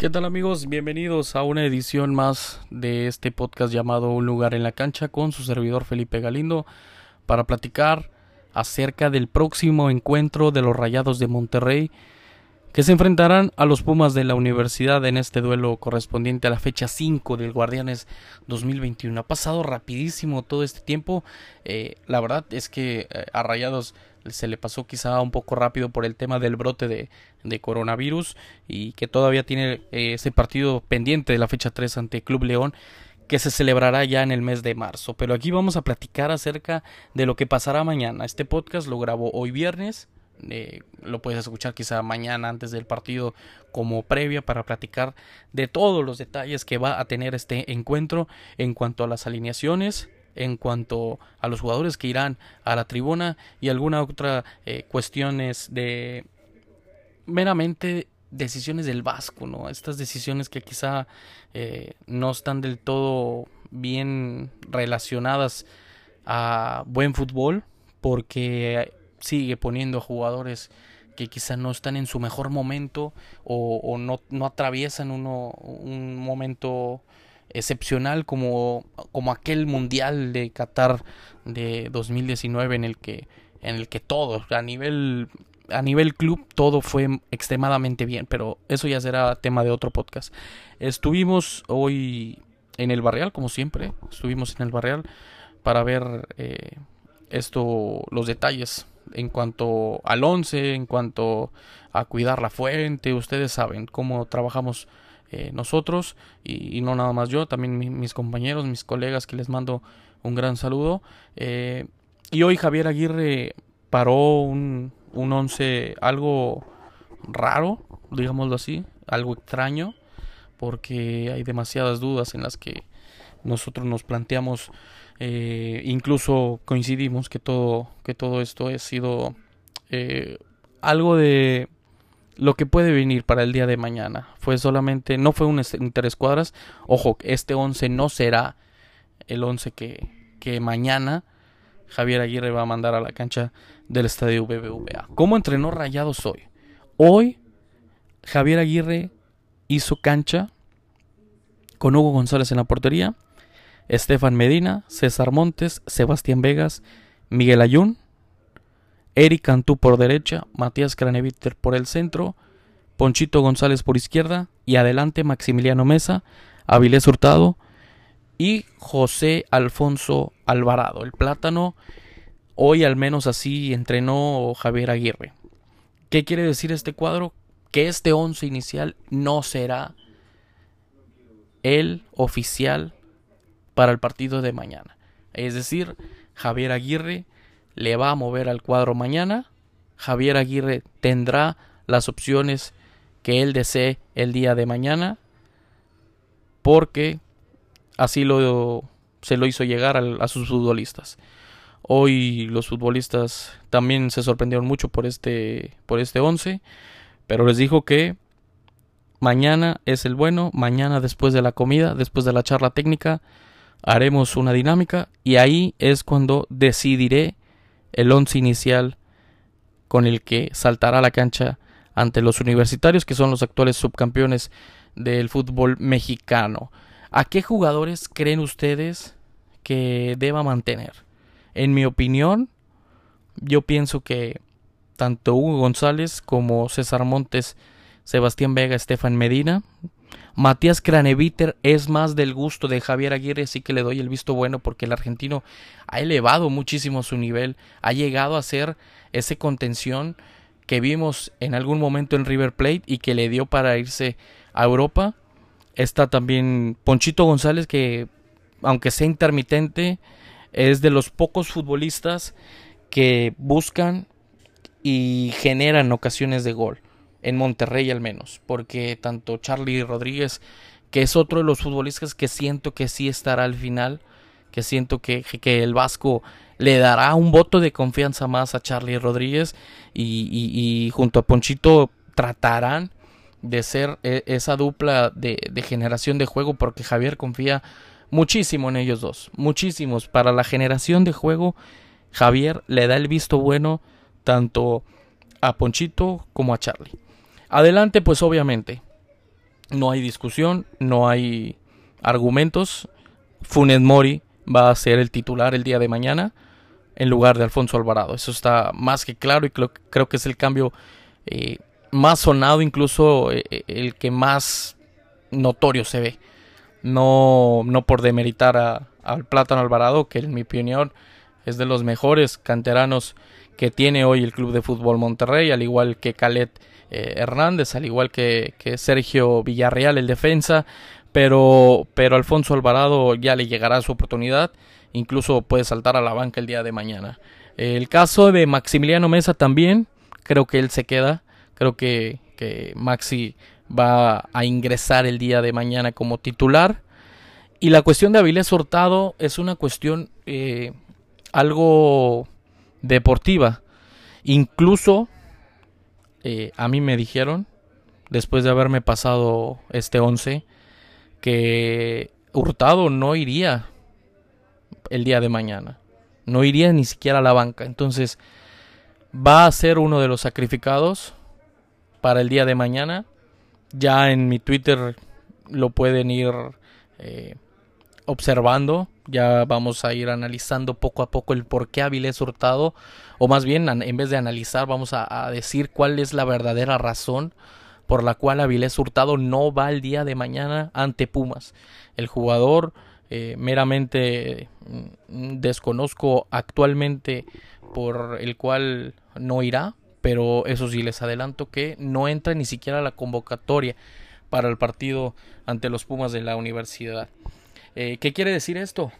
¿Qué tal amigos? Bienvenidos a una edición más de este podcast llamado Un lugar en la cancha con su servidor Felipe Galindo para platicar acerca del próximo encuentro de los Rayados de Monterrey que se enfrentarán a los Pumas de la Universidad en este duelo correspondiente a la fecha 5 del Guardianes 2021. Ha pasado rapidísimo todo este tiempo. Eh, la verdad es que eh, a Rayados se le pasó quizá un poco rápido por el tema del brote de, coronavirus y que todavía tiene eh, ese partido pendiente de la fecha 3 ante Club León que se celebrará ya en el mes de marzo. Pero aquí vamos a platicar acerca de lo que pasará mañana. Este podcast lo grabo hoy viernes eh, lo puedes escuchar quizá mañana antes del partido como previa para platicar de todos los detalles que va a tener este encuentro en cuanto a las alineaciones, en cuanto a los jugadores que irán a la tribuna y alguna otra eh, cuestiones de meramente decisiones del Vasco, ¿no? Estas decisiones que quizá eh, no están del todo bien relacionadas a buen fútbol porque sigue poniendo jugadores que quizá no están en su mejor momento o, no, no, atraviesan uno, un momento excepcional como, como aquel mundial de Qatar de 2019 en el que en el que todo a nivel a nivel club todo fue extremadamente bien pero eso ya será tema de otro podcast. Estuvimos hoy en el barrial como siempre estuvimos en el barrial para ver eh, esto los detalles en cuanto al 11, en cuanto a cuidar la fuente, ustedes saben cómo trabajamos eh, nosotros y, no nada más yo, también mis compañeros, mis colegas que les mando un gran saludo. Eh, y hoy Javier Aguirre paró un, un 11 algo raro, digámoslo así, algo extraño, porque hay demasiadas dudas en las que nosotros nos planteamos eh, incluso coincidimos que todo, que todo esto ha sido eh, algo de lo que puede venir para el día de mañana. Fue solamente, no fue un interescuadras. Ojo, este 11 no será el 11 que, que mañana Javier Aguirre va a mandar a la cancha del estadio BBVA. ¿Cómo entrenó Rayados hoy? Hoy Javier Aguirre hizo cancha con Hugo González en la portería Estefan Medina, César Montes, Sebastián Vegas, Miguel Ayun, Eric Cantú por derecha, Matías Craneviter por el centro, Ponchito González por izquierda y adelante Maximiliano Mesa, Avilés Hurtado y José Alfonso Alvarado. El plátano, hoy al menos así entrenó Javier Aguirre. ¿Qué quiere decir este cuadro? Que este once inicial no será el oficial para el partido de mañana. Es decir, Javier Aguirre le va a mover al cuadro mañana. Javier Aguirre tendrá las opciones que él desee el día de mañana. Porque así lo, se lo hizo llegar a, sus futbolistas. Hoy los futbolistas también se sorprendieron mucho por este, por este 11. Pero les dijo que mañana es el bueno. Mañana después de la comida, después de la charla técnica haremos una dinámica y ahí es cuando decidiré el once inicial con el que saltará la cancha ante los universitarios que son los actuales subcampeones del fútbol mexicano. ¿A qué jugadores creen ustedes que deba mantener? En mi opinión, yo pienso que tanto Hugo González como César Montes, Sebastián Vega, Estefan Medina Matías Craneviter es más del gusto de Javier Aguirre, así que le doy el visto bueno porque el argentino ha elevado muchísimo su nivel, ha llegado a ser ese contención que vimos en algún momento en River Plate y que le dio para irse a Europa. Está también Ponchito González que aunque sea intermitente es de los pocos futbolistas que buscan y generan ocasiones de gol en Monterrey al menos, porque tanto Charlie Rodríguez, que es otro de los futbolistas que siento que sí estará al final, que siento que, que el Vasco le dará un voto de confianza más a Charlie Rodríguez y, y, junto a Ponchito tratarán de ser e, esa dupla de, de, generación de juego porque Javier confía muchísimo en ellos dos, muchísimos. Para la generación de juego, Javier le da el visto bueno tanto a Ponchito como a Charlie. Adelante, pues obviamente. No hay discusión, no hay argumentos. Funes Mori va a ser el titular el día de mañana en lugar de Alfonso Alvarado. Eso está más que claro y creo, que es el cambio eh, más sonado, incluso eh, eh, el que más notorio se ve. No, no por demeritar al Plátano Alvarado, que en mi opinión es de los mejores canteranos que tiene hoy el Club de Fútbol Monterrey, al igual que Calet Hernández, al igual que, que Sergio Villarreal, el defensa, pero, pero Alfonso Alvarado ya le llegará su oportunidad, incluso puede saltar a la banca el día de mañana. El caso de Maximiliano Mesa también, creo que él se queda, creo que, que Maxi va a ingresar el día de mañana como titular. Y la cuestión de Avilés Hurtado es una cuestión eh, algo deportiva. Incluso eh, a mí me dijeron, después de haberme pasado este 11, que Hurtado no iría el día de mañana. No iría ni siquiera a la banca. Entonces va a ser uno de los sacrificados para el día de mañana. Ya en mi Twitter lo pueden ir eh, observando. Ya vamos a ir analizando poco a poco el por qué Avilés Hurtado. O más bien, en vez de analizar, vamos a, decir cuál es la verdadera razón por la cual Avilés Hurtado no va el día de mañana ante Pumas. El jugador eh, meramente mm, desconozco actualmente por el cual no irá, pero eso sí les adelanto que no entra ni siquiera a la convocatoria para el partido ante los Pumas de la universidad. Eh, ¿Qué quiere decir esto?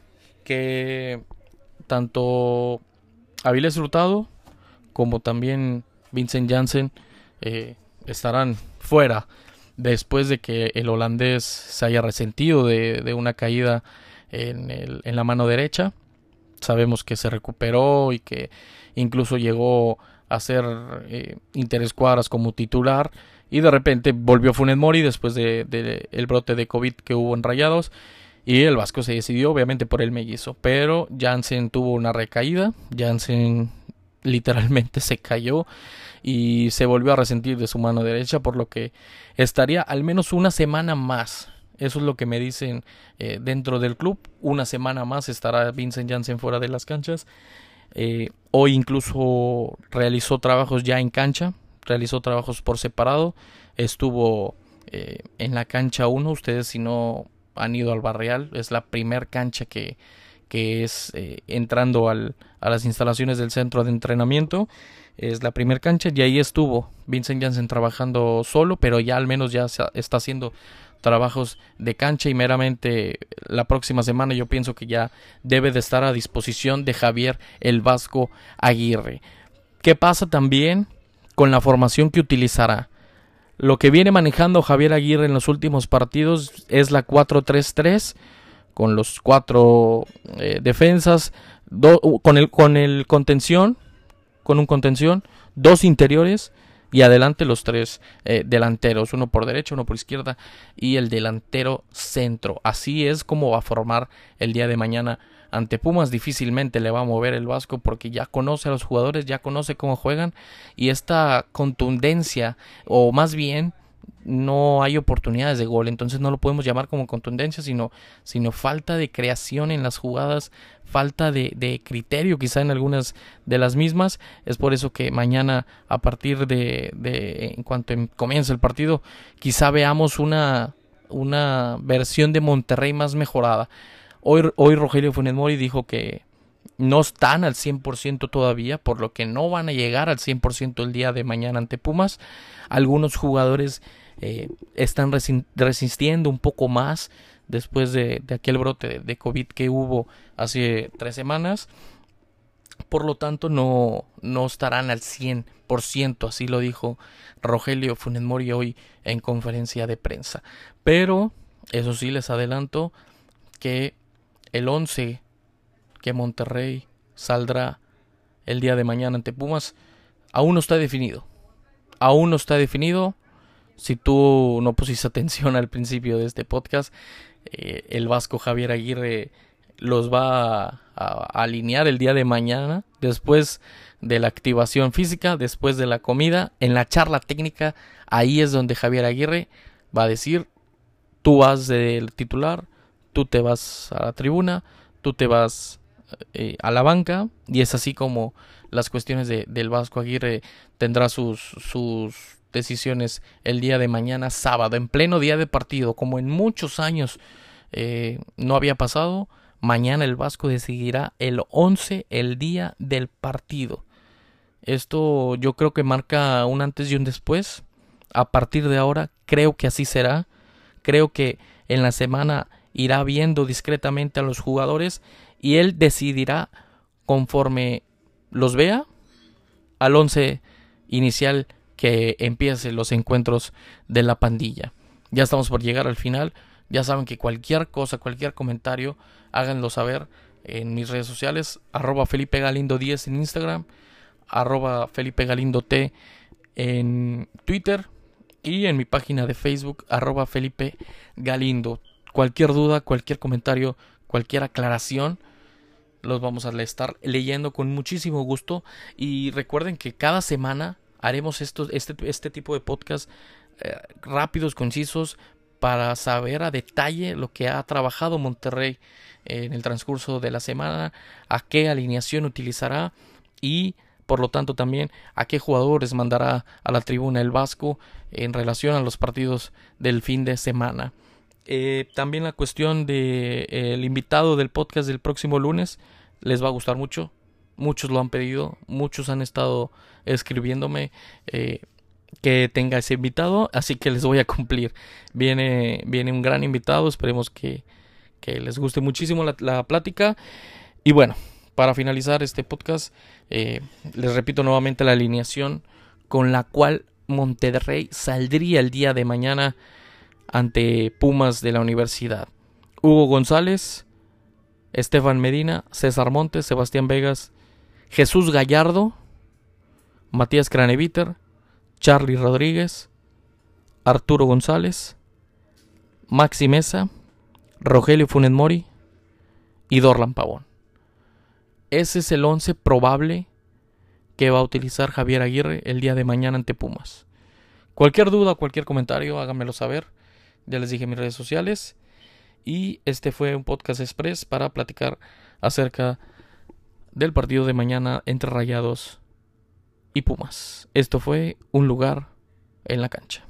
Que tanto Avilés Hurtado como también Vincent Janssen eh, estarán fuera después de que el holandés se haya resentido de, una caída en, la mano derecha. Sabemos que se recuperó y que incluso llegó a hacer eh, interescuadras como titular y de repente volvió Funes Mori después del de, brote de COVID que hubo en Rayados y el Vasco se decidió obviamente por el mellizo, pero Jansen tuvo una recaída, Jansen literalmente se cayó y se volvió a resentir de su mano derecha, por lo que estaría al menos una semana más. Eso es lo que me dicen eh, dentro del club. Una semana más estará Vincent Janssen fuera de las canchas. Eh, hoy incluso realizó trabajos ya en cancha, realizó trabajos por separado. Estuvo eh, en la cancha 1. Ustedes si no han ido al Barreal, es la primer cancha que, que es entrando al, a las instalaciones del centro de entrenamiento es la primera cancha y ahí estuvo Vincent Janssen trabajando solo, pero ya al menos ya está haciendo trabajos de cancha y meramente la próxima semana yo pienso que ya debe de estar a disposición de Javier el Vasco Aguirre. ¿Qué pasa también con la formación que utilizará? Lo que viene manejando Javier Aguirre en los últimos partidos es la 4-3-3 con los cuatro eh, defensas, con, el, con el contención con un contención, dos interiores y adelante los tres eh, delanteros, uno por derecha, uno por izquierda y el delantero centro. Así es como va a formar el día de mañana ante Pumas. Difícilmente le va a mover el Vasco porque ya conoce a los jugadores, ya conoce cómo juegan y esta contundencia o más bien no hay oportunidades de gol, entonces no lo podemos llamar como contundencia, sino, sino falta de creación en las jugadas, falta de, criterio quizá en algunas de las mismas. Es por eso que mañana, a partir de, de en cuanto em, comience el partido, quizá veamos una, una versión de Monterrey más mejorada. Hoy, Rogelio Funes Mori dijo que no están al 100% todavía, por lo que no van a llegar al 100% el día de mañana ante Pumas. Algunos jugadores eh, están resistiendo un poco más después de, aquel brote de, COVID que hubo hace tres semanas. Por lo tanto, no, no estarán al 100%, así lo dijo Rogelio Funes Mori hoy en conferencia de prensa. Pero, eso sí, les adelanto que el 11 que Monterrey saldrá el día de mañana ante Pumas aún no está definido. Aún no está definido si tú no pusiste atención al principio de este podcast, eh, el vasco Javier Aguirre los va a, alinear el día de mañana, después de la activación física, después de la comida, en la charla técnica, ahí es donde Javier Aguirre va a decir tú vas del titular, tú te vas a la tribuna, tú te vas eh, a la banca y es así como las cuestiones de, del Vasco Aguirre tendrá sus, sus decisiones el día de mañana sábado en pleno día de partido como en muchos años eh, no había pasado mañana el Vasco decidirá el 11 el día del partido. Esto yo creo que marca un antes y un después. A partir de ahora creo que así será. Creo que en la semana irá viendo discretamente a los jugadores y él decidirá conforme los vea al once inicial que empiece los encuentros de la pandilla. Ya estamos por llegar al final. Ya saben que cualquier cosa, cualquier comentario, háganlo saber en mis redes sociales, arroba Felipe Galindo 10 en Instagram, arroba Felipe Galindo T en Twitter y en mi página de Facebook, arroba Felipe Galindo. Cualquier duda, cualquier comentario, cualquier aclaración, los vamos a estar leyendo con muchísimo gusto. Y recuerden que cada semana haremos estos, este, este tipo de podcast eh, rápidos, concisos, para saber a detalle lo que ha trabajado Monterrey en el transcurso de la semana, a qué alineación utilizará y por lo tanto también a qué jugadores mandará a la tribuna el Vasco en relación a los partidos del fin de semana. Eh, también la cuestión de eh, el invitado del podcast del próximo lunes les va a gustar mucho. Muchos lo han pedido, muchos han estado escribiéndome eh, que tenga ese invitado, así que les voy a cumplir. Viene, viene un gran invitado, esperemos que, que les guste muchísimo la, la, plática. Y bueno, para finalizar este podcast, les repito nuevamente la alineación con la cual Monterrey saldría el día de mañana ante Pumas de la universidad. Hugo González, Estefan Medina, César Montes, Sebastián Vegas, Jesús Gallardo, Matías Craneviter, Charlie Rodríguez, Arturo González, Maxi Mesa, Rogelio Funes Mori y Dorlan Pavón. Ese es el once probable que va a utilizar Javier Aguirre el día de mañana ante Pumas. Cualquier duda, cualquier comentario, háganmelo saber. Ya les dije mis redes sociales. Y este fue un podcast express para platicar acerca del partido de mañana entre Rayados y Pumas. Esto fue un lugar en la cancha.